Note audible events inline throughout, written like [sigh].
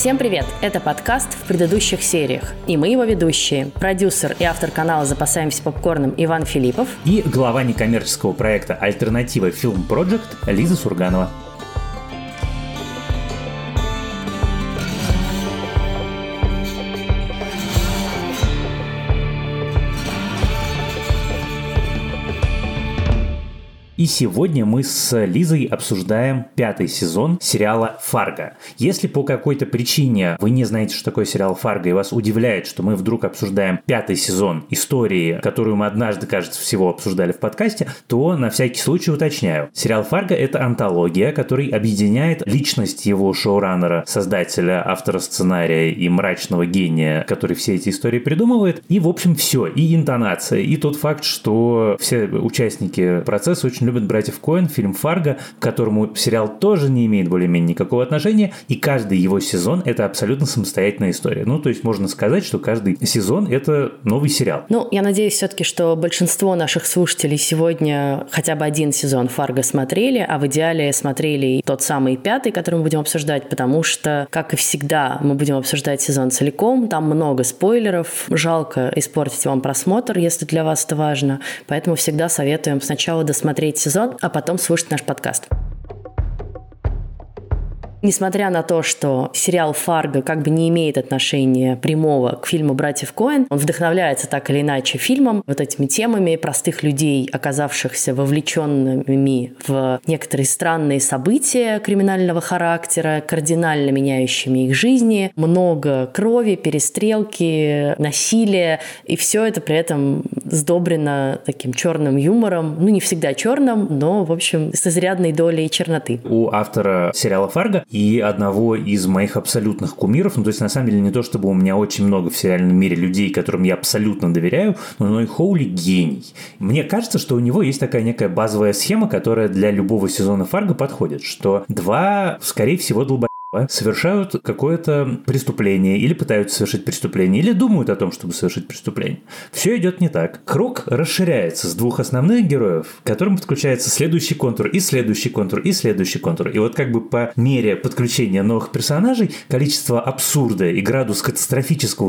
Всем привет! Это подкаст в предыдущих сериях. И мы его ведущие. Продюсер и автор канала «Запасаемся попкорном» Иван Филиппов. И глава некоммерческого проекта «Альтернатива Film Project» Лиза Сурганова. Сегодня мы с Лизой обсуждаем пятый сезон сериала «Фарго». Если по какой-то причине вы не знаете, что такое сериал «Фарго», и вас удивляет, что мы вдруг обсуждаем пятый сезон истории, которую мы однажды, кажется, всего обсуждали в подкасте, то на всякий случай уточняю. Сериал «Фарго» — это антология, который объединяет личность его шоураннера, создателя, автора сценария и мрачного гения, который все эти истории придумывает. И, в общем, все. И интонация, и тот факт, что все участники процесса очень любят братьев Коэн, фильм «Фарго», к которому сериал тоже не имеет более-менее никакого отношения, и каждый его сезон – это абсолютно самостоятельная история. Ну, то есть можно сказать, что каждый сезон – это новый сериал. Ну, я надеюсь все-таки, что большинство наших слушателей сегодня хотя бы один сезон «Фарго» смотрели, а в идеале смотрели тот самый пятый, который мы будем обсуждать, потому что, как и всегда, мы будем обсуждать сезон целиком, там много спойлеров, жалко испортить вам просмотр, если для вас это важно, поэтому всегда советуем сначала досмотреть сезон, а потом слушать наш подкаст. Несмотря на то, что сериал «Фарго» как бы не имеет отношения прямого к фильму «Братьев Коэн», он вдохновляется так или иначе фильмом, вот этими темами простых людей, оказавшихся вовлеченными в некоторые странные события криминального характера, кардинально меняющими их жизни, много крови, перестрелки, насилия, и все это при этом сдобрено таким черным юмором, ну не всегда черным, но, в общем, с изрядной долей черноты. У автора сериала «Фарго» и одного из моих абсолютных кумиров. Ну, то есть, на самом деле, не то, чтобы у меня очень много в сериальном мире людей, которым я абсолютно доверяю, но Ной Хоули гений. Мне кажется, что у него есть такая некая базовая схема, которая для любого сезона Фарго подходит, что два, скорее всего, долбоеб совершают какое-то преступление или пытаются совершить преступление, или думают о том, чтобы совершить преступление. Все идет не так. Круг расширяется с двух основных героев, к которым подключается следующий контур, и следующий контур, и следующий контур. И вот как бы по мере подключения новых персонажей количество абсурда и градус катастрофического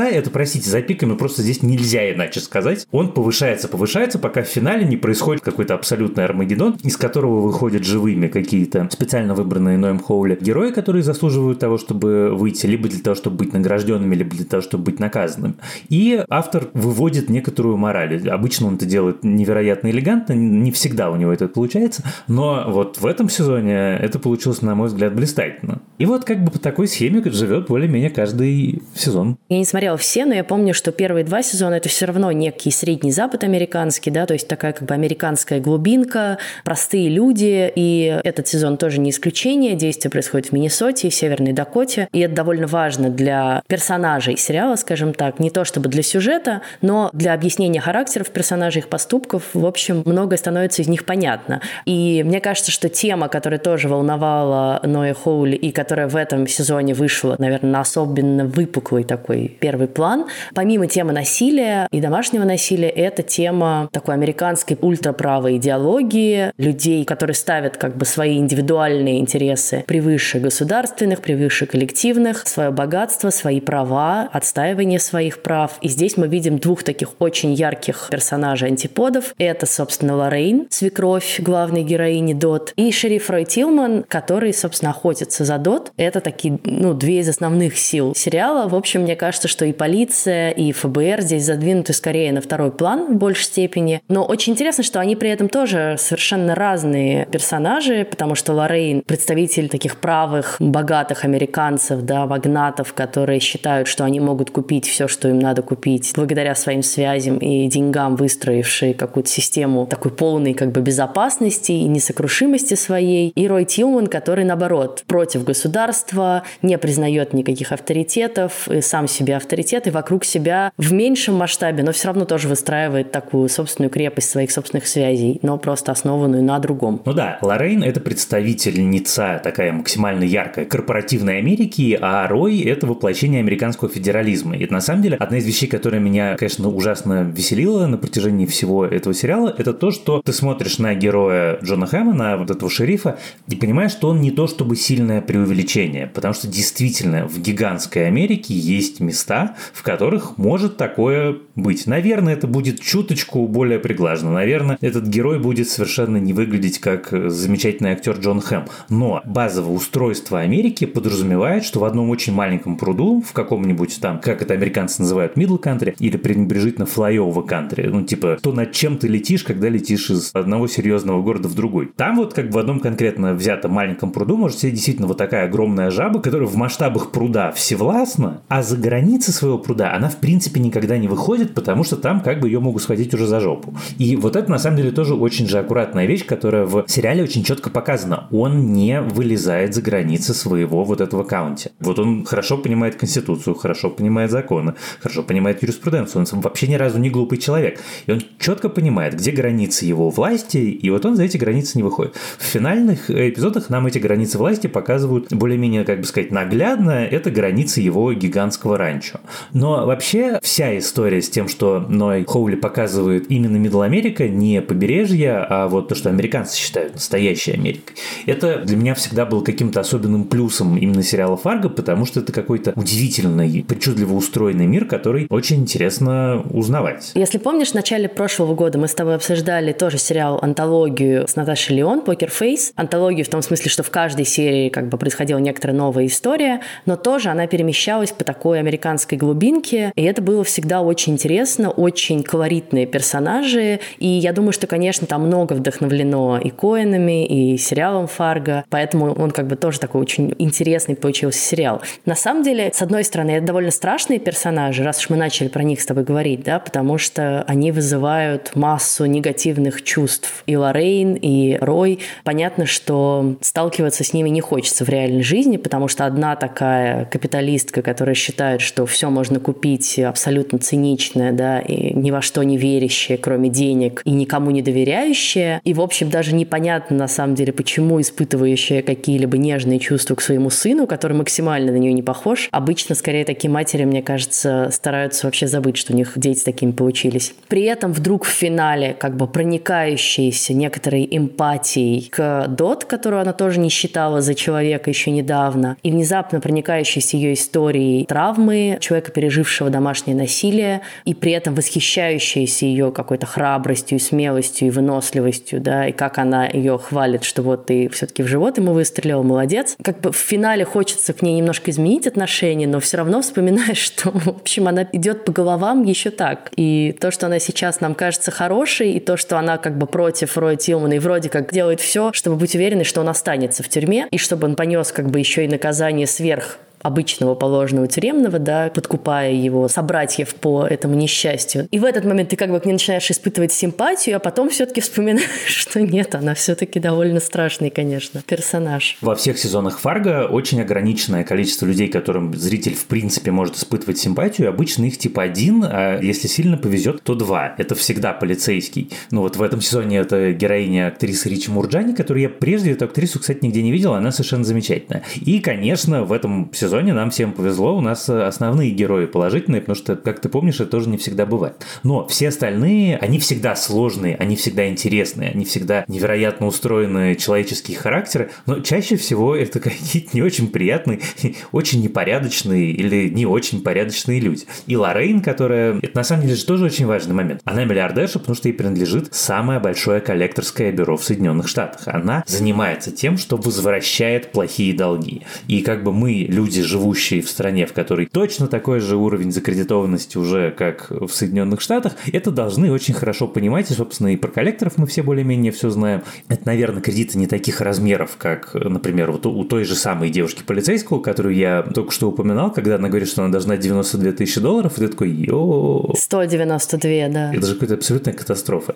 это, простите, за пиками просто здесь нельзя иначе сказать. Он повышается, повышается, пока в финале не происходит какой-то абсолютный Армагеддон, из которого выходят живыми какие-то специально выбранные Ноем Хоули герои, которые заслуживают того, чтобы выйти, либо для того, чтобы быть награжденными, либо для того, чтобы быть наказанными. И автор выводит некоторую мораль. Обычно он это делает невероятно элегантно, не всегда у него это получается, но вот в этом сезоне это получилось, на мой взгляд, блистательно. И вот как бы по такой схеме живет более-менее каждый сезон. Я не смотрела все, но я помню, что первые два сезона это все равно некий средний запад американский, да, то есть такая как бы американская глубинка, простые люди, и этот сезон тоже не исключение. Действие происходит в Миннесоте и Северной Дакоте, и это довольно важно для персонажей сериала, скажем так, не то чтобы для сюжета, но для объяснения характеров персонажей, их поступков, в общем, многое становится из них понятно. И мне кажется, что тема, которая тоже волновала Ноя Хоули и которая в этом сезоне вышла, наверное, на особенно выпуклый такой первый первый план. Помимо темы насилия и домашнего насилия, это тема такой американской ультраправой идеологии, людей, которые ставят как бы свои индивидуальные интересы превыше государственных, превыше коллективных, свое богатство, свои права, отстаивание своих прав. И здесь мы видим двух таких очень ярких персонажей антиподов. Это, собственно, Лоррейн, свекровь главной героини Дот, и шериф Рой Тилман, который, собственно, охотится за Дот. Это такие, ну, две из основных сил сериала. В общем, мне кажется, что что и полиция, и ФБР здесь задвинуты скорее на второй план в большей степени. Но очень интересно, что они при этом тоже совершенно разные персонажи, потому что Лоррейн представитель таких правых, богатых американцев, да, магнатов, которые считают, что они могут купить все, что им надо купить, благодаря своим связям и деньгам, выстроившие какую-то систему такой полной как бы безопасности и несокрушимости своей. И Рой Тилман, который, наоборот, против государства, не признает никаких авторитетов, и сам себе авторитет авторитеты вокруг себя в меньшем масштабе, но все равно тоже выстраивает такую собственную крепость своих собственных связей, но просто основанную на другом. Ну да, Лоррейн – это представительница такая максимально яркая корпоративной Америки, а Рой – это воплощение американского федерализма. И это на самом деле одна из вещей, которая меня, конечно, ужасно веселила на протяжении всего этого сериала, это то, что ты смотришь на героя Джона Хэма, на вот этого шерифа, и понимаешь, что он не то чтобы сильное преувеличение, потому что действительно в гигантской Америке есть места, в которых может такое быть. Наверное, это будет чуточку более приглажено. Наверное, этот герой будет совершенно не выглядеть как замечательный актер Джон Хэм. Но базовое устройство Америки подразумевает, что в одном очень маленьком пруду, в каком-нибудь там, как это американцы называют, middle country, или пренебрежительно flyover country, ну типа, то над чем ты летишь, когда летишь из одного серьезного города в другой. Там вот как в одном конкретно взятом маленьком пруду может сидеть действительно вот такая огромная жаба, которая в масштабах пруда всевластна, а за границы своего пруда она в принципе никогда не выходит, потому что там как бы ее могут схватить уже за жопу. И вот это на самом деле тоже очень же аккуратная вещь, которая в сериале очень четко показана. Он не вылезает за границы своего вот этого каунти. Вот он хорошо понимает Конституцию, хорошо понимает законы, хорошо понимает юриспруденцию. Он вообще ни разу не глупый человек. И он четко понимает, где границы его власти, и вот он за эти границы не выходит. В финальных эпизодах нам эти границы власти показывают более-менее, как бы сказать, наглядно. Это границы его гигантского ранчо. Но вообще вся история с тем, что Ной Хоули показывает именно Мидл Америка, не побережье, а вот то, что американцы считают настоящей Америкой. Это для меня всегда был каким-то особенным плюсом именно сериала Фарго, потому что это какой-то удивительный, причудливо устроенный мир, который очень интересно узнавать. Если помнишь, в начале прошлого года мы с тобой обсуждали тоже сериал «Антологию» с Наташей Леон, «Покер Фейс». Антологию в том смысле, что в каждой серии как бы происходила некоторая новая история, но тоже она перемещалась по такой американской глубинке, и это было всегда очень интересно, очень колоритные персонажи, и я думаю, что, конечно, там много вдохновлено и Коэнами, и сериалом Фарго, поэтому он как бы тоже такой очень интересный получился сериал. На самом деле, с одной стороны, это довольно страшные персонажи, раз уж мы начали про них с тобой говорить, да, потому что они вызывают массу негативных чувств. И Лоррейн, и Рой. Понятно, что сталкиваться с ними не хочется в реальной жизни, потому что одна такая капиталистка, которая считает, что все можно купить абсолютно циничная, да, и ни во что не верящая, кроме денег, и никому не доверяющая, и, в общем, даже непонятно, на самом деле, почему испытывающая какие-либо нежные чувства к своему сыну, который максимально на нее не похож. Обычно, скорее, такие матери, мне кажется, стараются вообще забыть, что у них дети такими получились. При этом вдруг в финале как бы проникающиеся некоторой эмпатией к Дот, которую она тоже не считала за человека еще недавно, и внезапно проникающейся ее историей травмы человека, пережившего домашнее насилие, и при этом восхищающейся ее какой-то храбростью, смелостью и выносливостью, да, и как она ее хвалит, что вот ты все-таки в живот ему выстрелил, молодец. Как бы в финале хочется к ней немножко изменить отношения, но все равно вспоминаешь, [laughs] что, в общем, она идет по головам еще так. И то, что она сейчас нам кажется хорошей, и то, что она как бы против Роя Тилмана и вроде как делает все, чтобы быть уверенной, что он останется в тюрьме, и чтобы он понес как бы еще и наказание сверх обычного положенного тюремного, да, подкупая его собратьев по этому несчастью. И в этот момент ты как бы к ней начинаешь испытывать симпатию, а потом все-таки вспоминаешь, [laughs] что нет, она все-таки довольно страшный, конечно, персонаж. Во всех сезонах Фарго очень ограниченное количество людей, которым зритель в принципе может испытывать симпатию. Обычно их типа один, а если сильно повезет, то два. Это всегда полицейский. Ну вот в этом сезоне это героиня актрисы Ричи Мурджани, которую я прежде эту актрису, кстати, нигде не видел, она совершенно замечательная. И, конечно, в этом сезоне сезоне нам всем повезло, у нас э, основные герои положительные, потому что, как ты помнишь, это тоже не всегда бывает. Но все остальные, они всегда сложные, они всегда интересные, они всегда невероятно устроенные человеческие характеры, но чаще всего это какие-то не очень приятные, [laughs] очень непорядочные или не очень порядочные люди. И Лоррейн, которая... Это на самом деле же тоже очень важный момент. Она миллиардерша, потому что ей принадлежит самое большое коллекторское бюро в Соединенных Штатах. Она занимается тем, что возвращает плохие долги. И как бы мы, люди живущие в стране, в которой точно такой же уровень закредитованности уже, как в Соединенных Штатах, это должны очень хорошо понимать. И, собственно, и про коллекторов мы все более-менее все знаем. Это, наверное, кредиты не таких размеров, как, например, вот у той же самой девушки полицейского, которую я только что упоминал, когда она говорит, что она должна 92 тысячи долларов, и ты такой, йо... 192, да. Это же какая-то абсолютная катастрофа.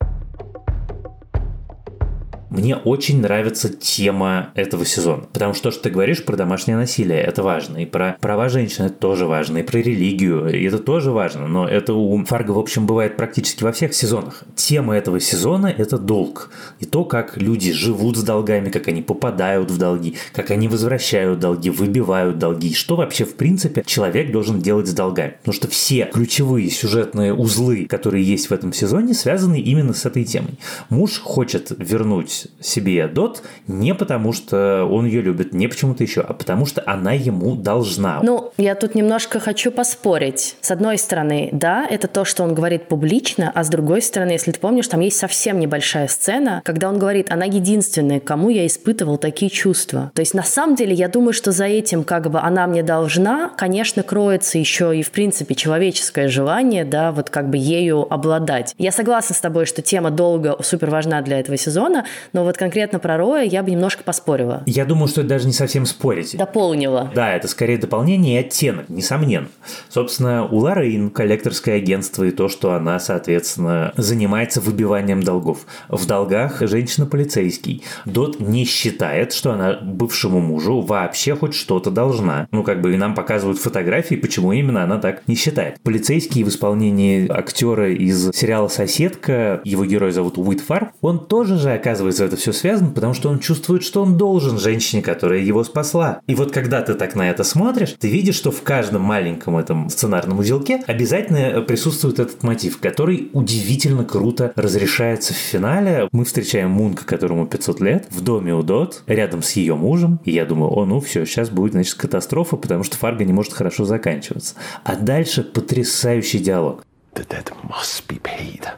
Мне очень нравится тема этого сезона, потому что то, что ты говоришь про домашнее насилие, это важно, и про права женщин это тоже важно, и про религию, и это тоже важно, но это у Фарго, в общем, бывает практически во всех сезонах. Тема этого сезона – это долг, и то, как люди живут с долгами, как они попадают в долги, как они возвращают долги, выбивают долги, что вообще, в принципе, человек должен делать с долгами. Потому что все ключевые сюжетные узлы, которые есть в этом сезоне, связаны именно с этой темой. Муж хочет вернуть вернуть себе Дот не потому, что он ее любит, не почему-то еще, а потому что она ему должна. Ну, я тут немножко хочу поспорить. С одной стороны, да, это то, что он говорит публично, а с другой стороны, если ты помнишь, там есть совсем небольшая сцена, когда он говорит, она единственная, кому я испытывал такие чувства. То есть, на самом деле, я думаю, что за этим как бы она мне должна, конечно, кроется еще и, в принципе, человеческое желание, да, вот как бы ею обладать. Я согласна с тобой, что тема долго супер важна для этого сезона, но вот конкретно про Роя я бы немножко поспорила. Я думаю, что это даже не совсем спорить. Дополнила. Да, это скорее дополнение и оттенок, несомненно. Собственно, у Лоррейн коллекторское агентство и то, что она, соответственно, занимается выбиванием долгов. В долгах женщина-полицейский. Дот не считает, что она бывшему мужу вообще хоть что-то должна. Ну, как бы и нам показывают фотографии, почему именно она так не считает. Полицейский в исполнении актера из сериала «Соседка», его герой зовут Уитфар, он тоже же оказывается это все связано, потому что он чувствует, что он должен женщине, которая его спасла. И вот когда ты так на это смотришь, ты видишь, что в каждом маленьком этом сценарном узелке обязательно присутствует этот мотив, который удивительно круто разрешается в финале. Мы встречаем Мунка, которому 500 лет, в доме у Дот, рядом с ее мужем. И я думаю, о, ну все, сейчас будет, значит, катастрофа, потому что Фарго не может хорошо заканчиваться. А дальше потрясающий диалог. The debt must be paid.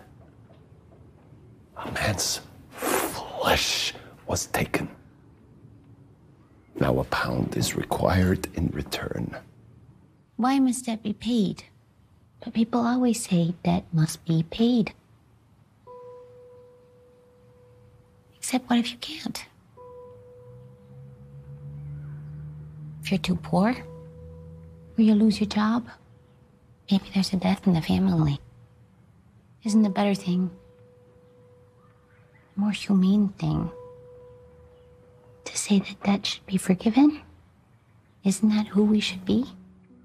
Man's flesh was taken. Now a pound is required in return. Why must debt be paid? But people always say debt must be paid. Except what if you can't? If you're too poor? Or you lose your job? Maybe there's a death in the family. Isn't the better thing, more humane thing, to say that debt should be forgiven? Isn't that who we should be?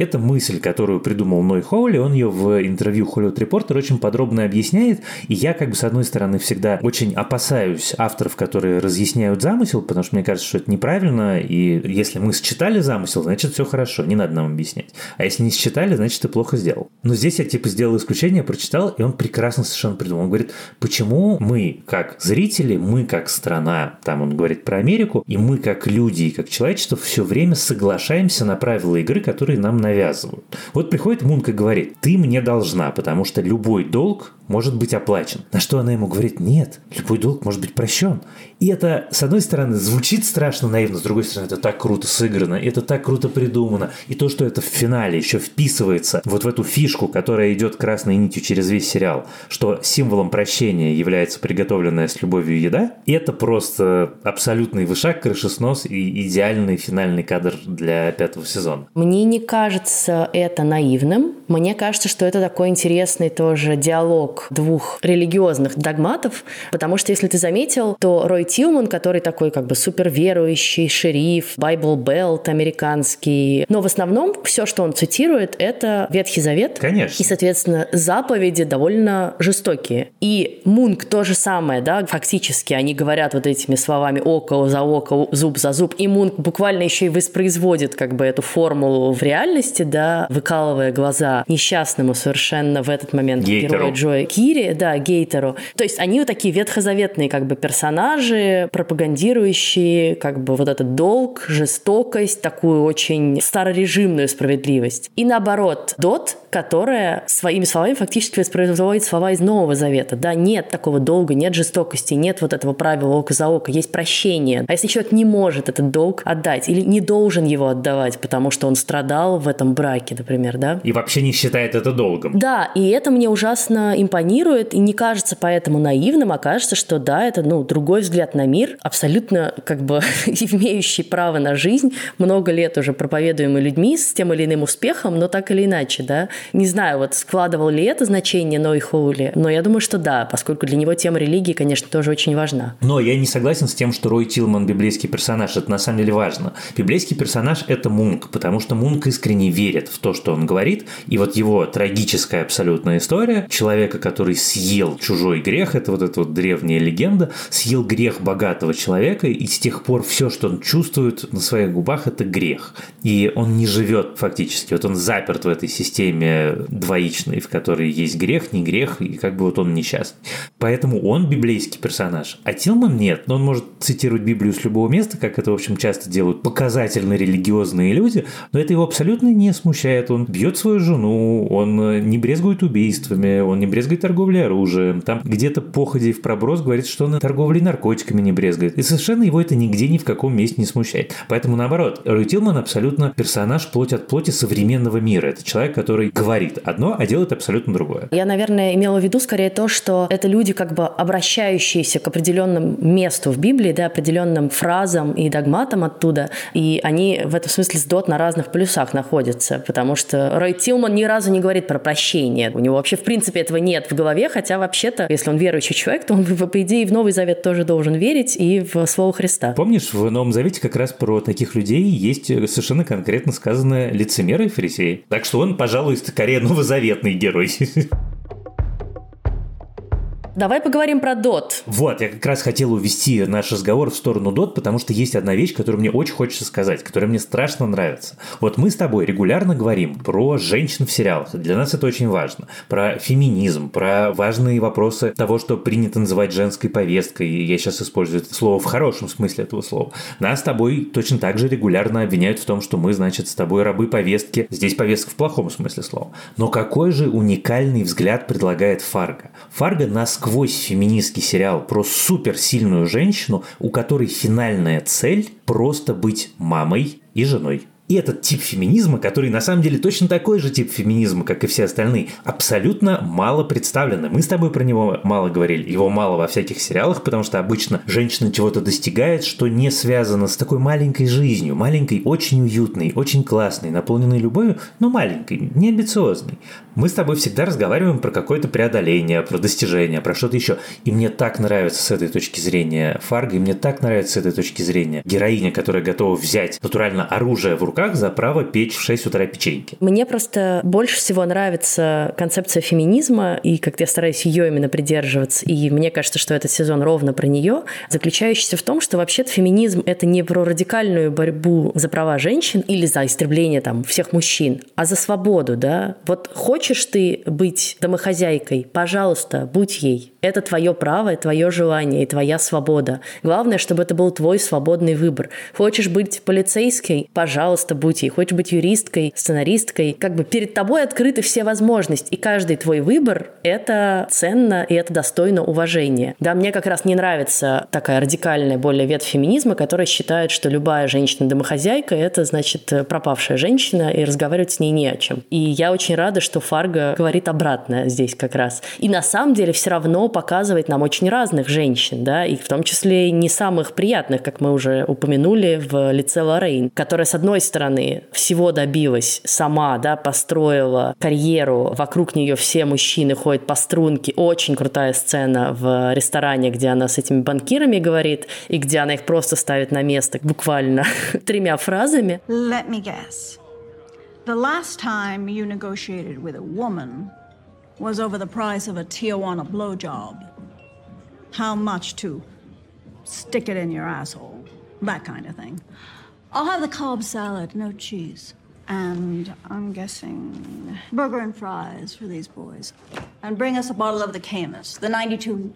Это мысль, которую придумал Ной Хоули, он ее в интервью Hollywood Reporter очень подробно объясняет, и я как бы с одной стороны всегда очень опасаюсь авторов, которые разъясняют замысел, потому что мне кажется, что это неправильно, и если мы считали замысел, значит все хорошо, не надо нам объяснять. А если не считали, значит ты плохо сделал. Но здесь я типа сделал исключение, прочитал, и он прекрасно совершенно придумал. Он говорит, почему мы как зрители, мы как страна, там он говорит про Америку, и мы как люди, и как человечество все время соглашаемся на правила игры, которые нам навязывают. Вот приходит Мунка и говорит, ты мне должна, потому что любой долг может быть оплачен. На что она ему говорит, нет, любой долг может быть прощен. И это, с одной стороны, звучит страшно наивно, с другой стороны, это так круто сыграно, это так круто придумано. И то, что это в финале еще вписывается вот в эту фишку, которая идет красной нитью через весь сериал, что символом прощения является приготовленная с любовью еда, это просто абсолютный вышаг, крышеснос и идеальный финальный кадр для пятого сезона. Мне не кажется это наивным. Мне кажется, что это такой интересный тоже диалог двух религиозных догматов, потому что, если ты заметил, то Рой Тилман, который такой как бы суперверующий шериф, Байбл Белт американский, но в основном все, что он цитирует, это Ветхий Завет. Конечно. И, соответственно, заповеди довольно жестокие. И Мунк то же самое, да, фактически они говорят вот этими словами око за око, зуб за зуб, и Мунк буквально еще и воспроизводит как бы эту формулу в реальности, да, выкалывая глаза несчастному совершенно в этот момент Гейтеру. героя Джоя Кири, да, Гейтеру. То есть они вот такие ветхозаветные как бы персонажи, пропагандирующие как бы вот этот долг, жестокость, такую очень старорежимную справедливость. И наоборот, Дот, которая своими словами фактически воспроизводит слова из Нового Завета. Да, нет такого долга, нет жестокости, нет вот этого правила око за око, есть прощение. А если человек не может этот долг отдать или не должен его отдавать, потому что он страдал в этом браке, например, да? И вообще не считает это долгом. Да, и это мне ужасно импонирует, и не кажется поэтому наивным, а кажется, что да, это ну, другой взгляд на мир, абсолютно как бы [laughs] имеющий право на жизнь, много лет уже проповедуемый людьми с тем или иным успехом, но так или иначе, да. Не знаю, вот складывал ли это значение Ной Хоули, но я думаю, что да, поскольку для него тема религии, конечно, тоже очень важна. Но я не согласен с тем, что Рой Тилман библейский персонаж. Это на самом деле важно. Библейский персонаж – это Мунк, потому что Мунк искренне верит в то, что он говорит. И вот его трагическая абсолютная история человека, который съел чужой грех, это вот эта вот древняя легенда, съел грех богатого человека, и с тех пор все, что он чувствует на своих губах, это грех. И он не живет фактически, вот он заперт в этой системе двоичной, в которой есть грех, не грех, и как бы вот он несчастный. Поэтому он библейский персонаж, а Тилман нет, но он может цитировать Библию с любого места, как это, в общем, часто делают показательно религиозные люди, но это его абсолютно не смущает. Он бьет свою жену, он не брезгует убийствами, он не брезгует торговлей оружием. Там где-то походе в проброс говорит, что он торговлей наркотиками не брезгует. И совершенно его это нигде ни в каком месте не смущает. Поэтому, наоборот, Рой Тилман абсолютно персонаж плоть от плоти современного мира. Это человек, который говорит одно, а делает абсолютно другое. Я, наверное, имела в виду скорее то, что это люди, как бы обращающиеся к определенному месту в Библии, да, определенным фразам и догматам оттуда, и они в этом смысле с Дот на разных полюсах находятся, потому что Рой Тилман ни разу не говорит про прощение. У него вообще, в принципе, этого нет в голове, хотя вообще-то, если он верующий человек, то он, по идее, в Новый Завет тоже должен верить и в Слово Христа. Помнишь, в Новом Завете как раз про таких людей есть совершенно конкретно сказанное лицемеры и фарисеи. Так что он, пожалуй, скорее новозаветный герой. [laughs] Давай поговорим про Дот. Вот, я как раз хотел увести наш разговор в сторону Дот, потому что есть одна вещь, которую мне очень хочется сказать, которая мне страшно нравится. Вот мы с тобой регулярно говорим про женщин в сериалах. Для нас это очень важно. Про феминизм, про важные вопросы того, что принято называть женской повесткой. И я сейчас использую это слово в хорошем смысле этого слова. Нас с тобой точно так же регулярно обвиняют в том, что мы, значит, с тобой рабы повестки. Здесь повестка в плохом смысле слова. Но какой же уникальный взгляд предлагает Фарго? Фарго нас насквозь феминистский сериал про суперсильную женщину, у которой финальная цель просто быть мамой и женой. И этот тип феминизма, который на самом деле точно такой же тип феминизма, как и все остальные, абсолютно мало представлены. Мы с тобой про него мало говорили. Его мало во всяких сериалах, потому что обычно женщина чего-то достигает, что не связано с такой маленькой жизнью. Маленькой, очень уютной, очень классной, наполненной любовью, но маленькой, не амбициозной. Мы с тобой всегда разговариваем про какое-то преодоление, про достижение, про что-то еще. И мне так нравится с этой точки зрения Фарго, и мне так нравится с этой точки зрения героиня, которая готова взять натурально оружие в руках руках за право печь в 6 утра печеньки. Мне просто больше всего нравится концепция феминизма, и как я стараюсь ее именно придерживаться, и мне кажется, что этот сезон ровно про нее, заключающийся в том, что вообще-то феминизм — это не про радикальную борьбу за права женщин или за истребление там всех мужчин, а за свободу, да. Вот хочешь ты быть домохозяйкой, пожалуйста, будь ей. Это твое право, твое желание и твоя свобода. Главное, чтобы это был твой свободный выбор. Хочешь быть полицейской? Пожалуйста, пожалуйста, будь ей. Хочешь быть юристкой, сценаристкой, как бы перед тобой открыты все возможности. И каждый твой выбор — это ценно и это достойно уважения. Да, мне как раз не нравится такая радикальная более ветвь феминизма, которая считает, что любая женщина-домохозяйка — это, значит, пропавшая женщина, и разговаривать с ней не о чем. И я очень рада, что Фарго говорит обратное здесь как раз. И на самом деле все равно показывает нам очень разных женщин, да, и в том числе не самых приятных, как мы уже упомянули, в лице Лоррейн, которая, с одной стороны, всего добилась сама, да, построила карьеру, вокруг нее все мужчины ходят по струнке. Очень крутая сцена в ресторане, где она с этими банкирами говорит, и где она их просто ставит на место буквально [laughs] тремя фразами. Let me guess. The last time you negotiated with a woman was over the price of a Tijuana blowjob. How much to stick it in your asshole? That kind of thing. I'll have the Cobb salad, no cheese. And I'm guessing burger and fries for these boys. And bring us a bottle of the Camus, the 92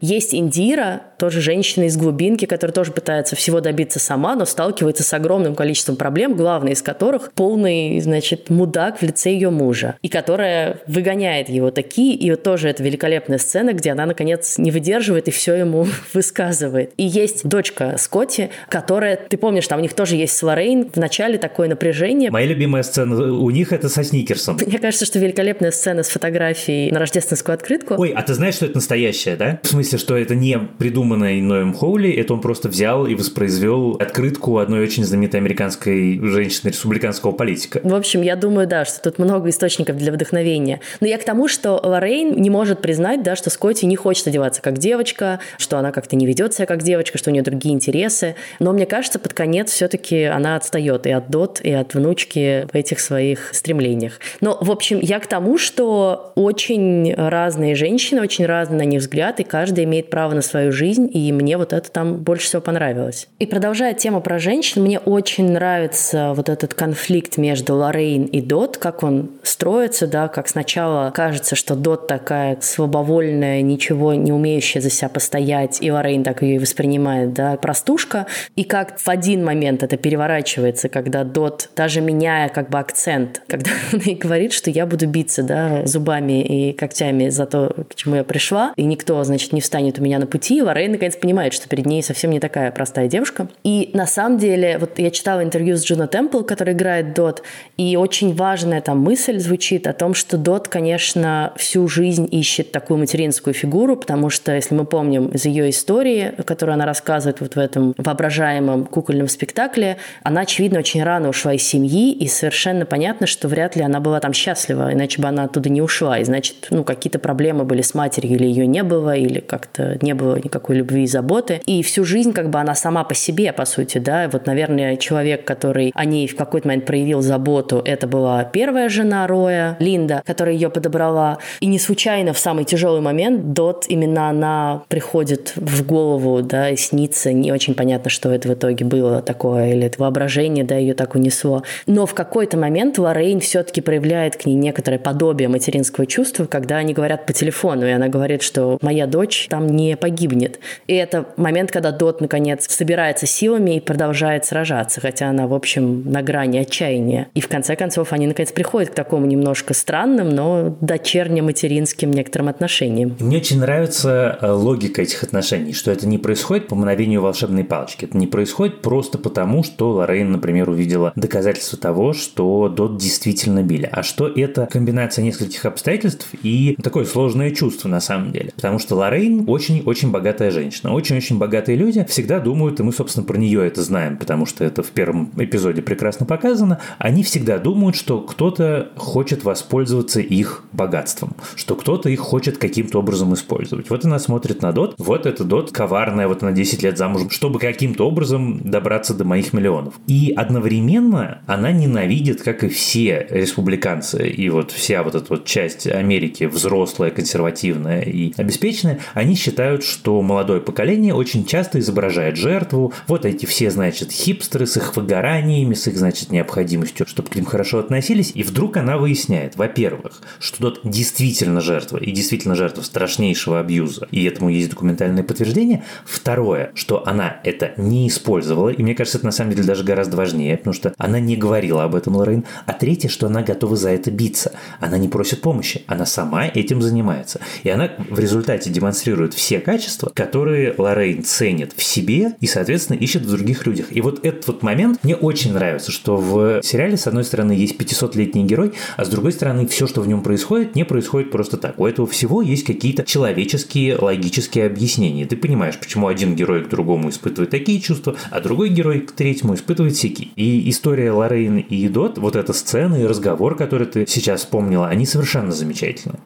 Есть Индира, тоже женщина из глубинки, которая тоже пытается всего добиться сама, но сталкивается с огромным количеством проблем, главный из которых полный, значит, мудак в лице ее мужа, и которая выгоняет его такие, и вот тоже это великолепная сцена, где она, наконец, не выдерживает и все ему [laughs] высказывает. И есть дочка Скотти, которая, ты помнишь, там у них тоже есть с Лоррейн, в начале такое напряжение. Моя любимая сцена у них это со Сникерсом. Мне кажется, что великолепная сцена с фотографией на рождественскую открытку. Ой, а ты знаешь, что это настоящая, да? В смысле, что это не придуманное Ноем Хоули, это он просто взял и воспроизвел открытку одной очень знаменитой американской женщины, республиканского политика. В общем, я думаю, да, что тут много источников для вдохновения. Но я к тому, что Лоррейн не может признать, да, что Скотти не хочет одеваться как девочка, что она как-то не ведет себя как девочка, что у нее другие интересы. Но мне кажется, под конец все-таки она отстает и от Дот, и от внучки в этих своих стремлениях. Но, в общем, я к тому, что очень разные женщины, очень разный на них взгляд, и каждый имеет право на свою жизнь, и мне вот это там больше всего понравилось. И продолжая тему про женщин, мне очень нравится вот этот конфликт между Лоррейн и Дот, как он строится, да, как сначала кажется, что Дот такая слабовольная, ничего не умеющая за себя постоять, и Лоррейн так ее воспринимает, да, простушка, и как в один момент это переворачивается, когда Дот, даже меняя как бы акцент, когда [laughs] она ей говорит, что я буду биться, да, зубами и когтями за то, к чему я пришла, и никто, значит, не встанет у меня на пути, и Лоррейн наконец понимает, что перед ней совсем не такая простая девушка. И на самом деле, вот я читала интервью с Джуно Темпл, которая играет Дот, и очень важная там мысль звучит о том, что Дот, конечно, всю жизнь ищет такую материнскую фигуру, потому что, если мы помним из ее истории, которую она рассказывает вот в этом воображаемом кукольном спектакле, она, очевидно, очень рано ушла из семьи, и совершенно понятно, что вряд ли она была там счастлива, иначе бы она оттуда не ушла. И значит, ну, какие-то проблемы были с матерью, или ее не было, или как-то не было никакой любви и заботы. И всю жизнь как бы она сама по себе, по сути, да. Вот, наверное, человек, который о ней в какой-то момент проявил заботу, это была первая жена Роя, Линда, которая ее подобрала. И не случайно в самый тяжелый момент Дот именно она приходит в голову, да, и снится. Не очень понятно, что это в итоге было такое, или это воображение, да, ее так унесло. Но в какой-то момент Лоррейн все-таки проявляет к ней некоторое подобие материнского чувства, когда они говорят по телефону, и она говорит, что моя дочь там не погибнет. И это момент, когда Дот, наконец, собирается силами и продолжает сражаться, хотя она, в общем, на грани отчаяния. И в конце концов они, наконец, приходят к такому немножко странным, но дочерне-материнским некоторым отношениям. Мне очень нравится э, логика этих отношений, что это не происходит по мгновению волшебной палочки. Это не происходит просто потому, что Лоррейн, например, увидела доказательства того, что Дот действительно били. А что это комбинация нескольких обстоятельств и такое сложное чувство на самом деле. Потому что Лоррейн очень-очень богатая женщина. Очень-очень богатые люди всегда думают, и мы, собственно, про нее это знаем, потому что это в первом эпизоде прекрасно показано, они всегда думают, что кто-то хочет воспользоваться их богатством, что кто-то их хочет каким-то образом использовать. Вот она смотрит на Дот, вот эта Дот коварная, вот она 10 лет замужем, чтобы каким-то образом добраться до моих миллионов. И одновременно она ненавидит, как и все республиканцы, и вот вся вот эта вот часть Америки, взрослая, консервативная и обеспеченная, они считают, что молодое поколение очень часто изображает жертву. Вот эти все, значит, хипстеры с их выгораниями, с их, значит, необходимостью, чтобы к ним хорошо относились. И вдруг она выясняет, во-первых, что тот действительно жертва, и действительно жертва страшнейшего абьюза, и этому есть документальное подтверждение. Второе, что она это не использовала, и мне кажется, это на самом деле даже гораздо важнее, потому что она не говорила об этом, Лоррейн. А третье, что она готова за это биться. Она не просит помощи, она сама этим занимается. И она в результате демонстрирует все качества, которые Лоррейн ценит в себе и, соответственно, ищет в других людях. И вот этот вот момент мне очень нравится, что в сериале, с одной стороны, есть 500-летний герой, а с другой стороны, все, что в нем происходит, не происходит просто так. У этого всего есть какие-то человеческие, логические объяснения. Ты понимаешь, почему один герой к другому испытывает такие чувства, а другой герой к третьему испытывает всякие. И история Лоррейн и Дот, вот эта сцена и разговор, который ты сейчас вспомнила, они совершенно замечательны.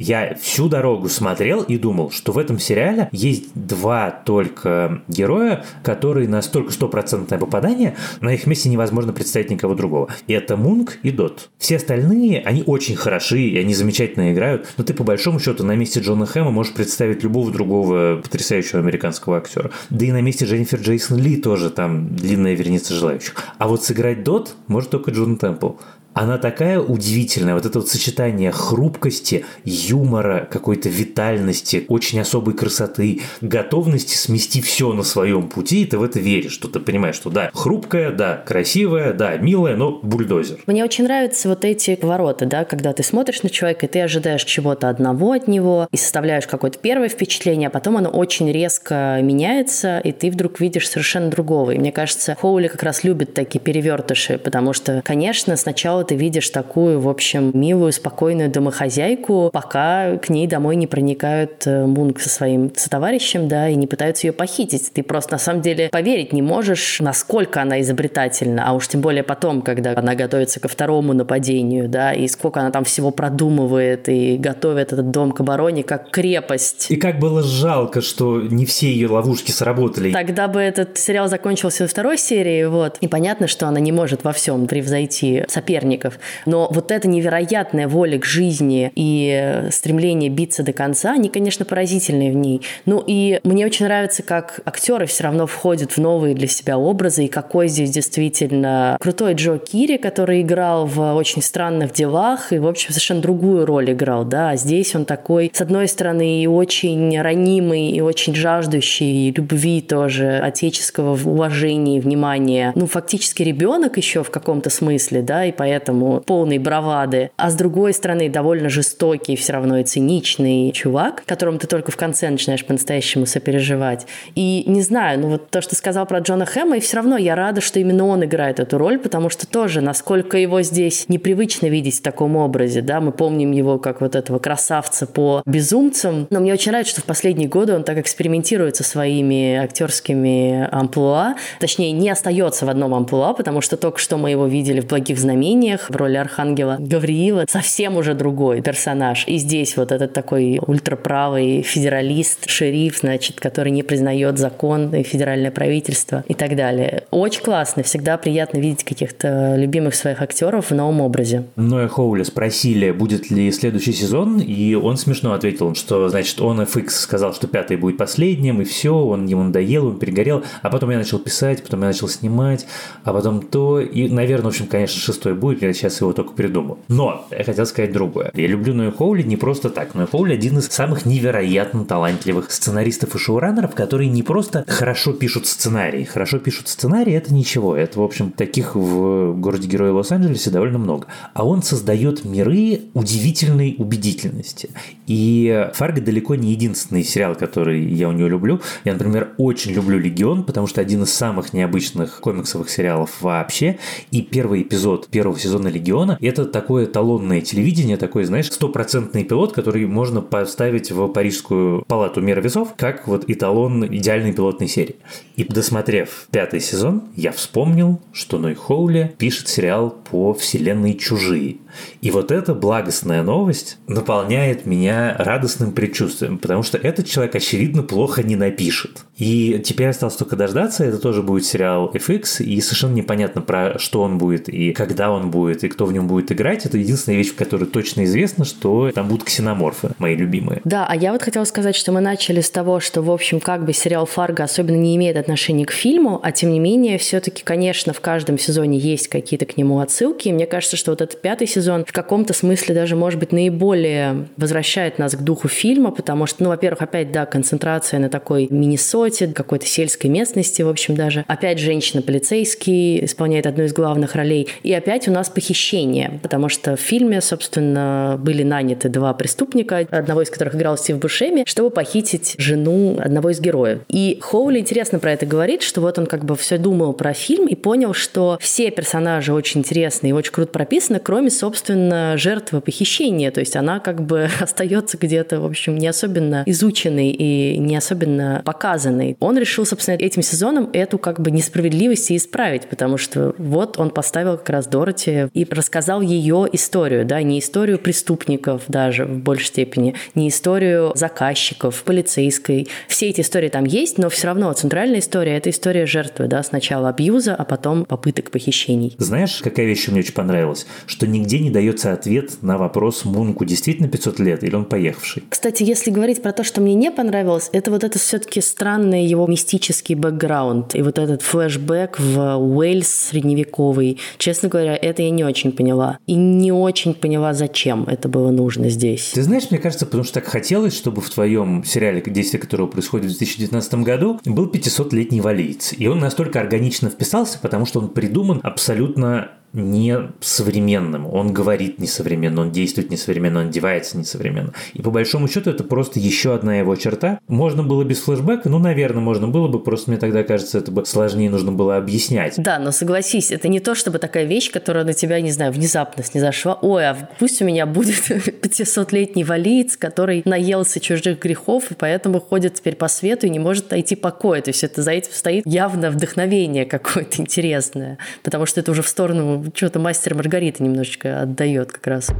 Я всю дорогу смотрел и думал, что в этом сериале есть два только героя, которые настолько стопроцентное попадание, на их месте невозможно представить никого другого. И это Мунк и Дот. Все остальные, они очень хороши, и они замечательно играют, но ты по большому счету на месте Джона Хэма можешь представить любого другого потрясающего американского актера. Да и на месте Дженнифер Джейсон Ли тоже там длинная вереница желающих. А вот сыграть Дот может только Джон Темпл она такая удивительная. Вот это вот сочетание хрупкости, юмора, какой-то витальности, очень особой красоты, готовности смести все на своем пути, и ты в это веришь, что ты понимаешь, что да, хрупкая, да, красивая, да, милая, но бульдозер. Мне очень нравятся вот эти ворота, да, когда ты смотришь на человека, и ты ожидаешь чего-то одного от него, и составляешь какое-то первое впечатление, а потом оно очень резко меняется, и ты вдруг видишь совершенно другого. И мне кажется, Хоули как раз любит такие перевертыши, потому что, конечно, сначала ты видишь такую, в общем, милую, спокойную домохозяйку, пока к ней домой не проникают э, Мунк со своим сотоварищем, да, и не пытаются ее похитить. Ты просто на самом деле поверить не можешь, насколько она изобретательна, а уж тем более потом, когда она готовится ко второму нападению, да, и сколько она там всего продумывает и готовит этот дом к обороне как крепость. И как было жалко, что не все ее ловушки сработали. Тогда бы этот сериал закончился во второй серии, вот. И понятно, что она не может во всем превзойти соперников. Но вот эта невероятная воля к жизни и стремление биться до конца, они, конечно, поразительные в ней. Ну и мне очень нравится, как актеры все равно входят в новые для себя образы, и какой здесь действительно крутой Джо Кири, который играл в очень странных делах, и, в общем, совершенно другую роль играл, да, а здесь он такой, с одной стороны, и очень ранимый, и очень жаждущий любви тоже, отеческого уважения и внимания. Ну, фактически ребенок еще в каком-то смысле, да, и поэтому полный бравады. А с другой стороны, довольно жестокий, все равно и циничный чувак, которому ты только в конце начинаешь по-настоящему сопереживать. И не знаю, ну вот то, что сказал про Джона Хэма, и все равно я рада, что именно он играет эту роль, потому что тоже, насколько его здесь непривычно видеть в таком образе, да, мы помним его как вот этого красавца по безумцам, но мне очень нравится, что в последние годы он так экспериментирует со своими актерскими амплуа, точнее, не остается в одном амплуа, потому что только что мы его видели в «Благих знамениях» в роли архангела Гавриила, совсем уже другой персонаж. И здесь вот этот такой ультраправый федералист, шериф, значит, который не признает закон и федеральное правительство и так далее. Очень классно, всегда приятно видеть каких-то любимых своих актеров в новом образе. Ноя Хоуля спросили, будет ли следующий сезон, и он смешно ответил, что, значит, он FX сказал, что пятый будет последним, и все, он ему надоел, он перегорел, а потом я начал писать, потом я начал снимать, а потом то, и, наверное, в общем, конечно, шестой будет, я сейчас его только придумал. Но я хотел сказать другое. Я люблю Ноя Хоули не просто так. Ноя Хоули один из самых невероятно талантливых сценаристов и шоураннеров, которые не просто хорошо пишут сценарий. Хорошо пишут сценарий, это ничего. Это, в общем, таких в городе Героя Лос-Анджелесе довольно много. А он создает миры удивительной убедительности. И Фарго далеко не единственный сериал, который я у него люблю. Я, например, очень люблю «Легион», потому что один из самых необычных комиксовых сериалов вообще. И первый эпизод первого сезона «Легиона» — это такое талонное телевидение, такой, знаешь, стопроцентный пилот, который можно поставить в Парижскую палату мира весов, как вот эталон идеальной пилотной серии. И досмотрев пятый сезон, я вспомнил, что Ной Хоули пишет сериал по вселенной «Чужие». И вот эта благостная новость наполняет меня радостным предчувствием, потому что этот человек, очевидно, плохо не напишет. И теперь осталось только дождаться, это тоже будет сериал FX, и совершенно непонятно, про что он будет, и когда он будет, и кто в нем будет играть. Это единственная вещь, в которой точно известно, что там будут ксеноморфы, мои любимые. Да, а я вот хотела сказать, что мы начали с того, что, в общем, как бы сериал «Фарго» особенно не имеет отношения к фильму, а тем не менее, все-таки, конечно, в каждом сезоне есть какие-то к нему отсылки, и мне кажется, что вот этот пятый сезон в каком-то смысле даже, может быть, наиболее возвращает нас к духу фильма, потому что, ну, во-первых, опять, да, концентрация на такой Миннесоте, какой-то сельской местности, в общем, даже. Опять женщина-полицейский исполняет одну из главных ролей. И опять у нас похищение, потому что в фильме, собственно, были наняты два преступника, одного из которых играл Стив Бушеми, чтобы похитить жену одного из героев. И Хоули интересно про это говорит, что вот он как бы все думал про фильм и понял, что все персонажи очень интересные и очень круто прописаны, кроме, собственно, жертвы похищения. То есть она как бы [laughs] остается где-то, в общем, не особенно изученной и не особенно показанной. Он решил, собственно, этим сезоном эту как бы несправедливость и исправить, потому что вот он поставил как раз Дороти и рассказал ее историю, да, не историю преступников даже в большей степени, не историю заказчиков, полицейской. Все эти истории там есть, но все равно центральная история – это история жертвы, да, сначала абьюза, а потом попыток похищений. Знаешь, какая вещь мне очень понравилась? Что нигде не дается ответ на вопрос, Мунку действительно 500 лет или он поехавший. Кстати, если говорить про то, что мне не понравилось, это вот это все-таки странный его мистический бэкграунд и вот этот флешбэк в Уэльс средневековый. Честно говоря, это я не очень поняла. И не очень поняла, зачем это было нужно здесь. Ты знаешь, мне кажется, потому что так хотелось, чтобы в твоем сериале, действие которого происходит в 2019 году, был 500-летний валиец. И он настолько органично вписался, потому что он придуман абсолютно не современным. Он говорит несовременно, он действует несовременно, он одевается несовременно. И по большому счету это просто еще одна его черта. Можно было без флешбека, ну, наверное, можно было бы, просто мне тогда кажется, это бы сложнее нужно было объяснять. Да, но согласись, это не то, чтобы такая вещь, которая на тебя, не знаю, внезапно снизошла. Ой, а пусть у меня будет [laughs] 500-летний валиец, который наелся чужих грехов, и поэтому ходит теперь по свету и не может найти покоя. То есть это за этим стоит явно вдохновение какое-то интересное, потому что это уже в сторону что-то мастер Маргарита немножечко отдает как раз.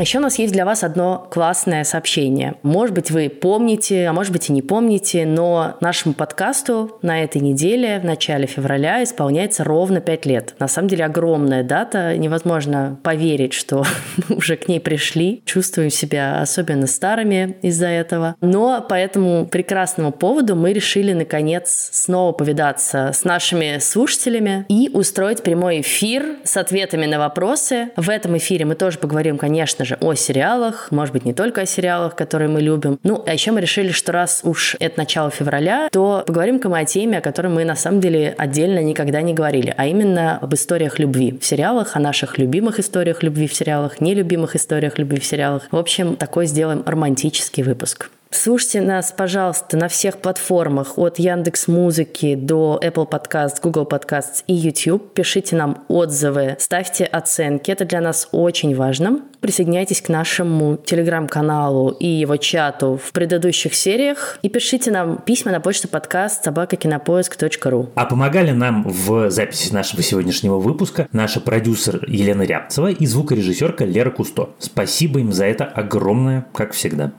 А еще у нас есть для вас одно классное сообщение. Может быть, вы помните, а может быть и не помните, но нашему подкасту на этой неделе, в начале февраля, исполняется ровно 5 лет. На самом деле огромная дата, невозможно поверить, что [laughs] мы уже к ней пришли. Чувствуем себя особенно старыми из-за этого. Но по этому прекрасному поводу мы решили, наконец, снова повидаться с нашими слушателями и устроить прямой эфир с ответами на вопросы. В этом эфире мы тоже поговорим, конечно же, же, о сериалах, может быть, не только о сериалах, которые мы любим. Ну, а еще мы решили, что раз уж это начало февраля, то поговорим-ка мы о теме, о которой мы на самом деле отдельно никогда не говорили, а именно об историях любви в сериалах, о наших любимых историях любви в сериалах, нелюбимых историях любви в сериалах. В общем, такой сделаем романтический выпуск. Слушайте нас, пожалуйста, на всех платформах от Яндекс Музыки до Apple Podcast, Google Podcast и YouTube. Пишите нам отзывы, ставьте оценки. Это для нас очень важно. Присоединяйтесь к нашему телеграм-каналу и его чату в предыдущих сериях. И пишите нам письма на почту подкаст собакакинопоиск.ру. А помогали нам в записи нашего сегодняшнего выпуска наша продюсер Елена Рябцева и звукорежиссерка Лера Кусто. Спасибо им за это огромное, как всегда.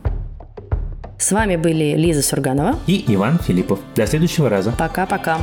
С вами были Лиза Сурганова и Иван Филиппов. До следующего раза. Пока-пока.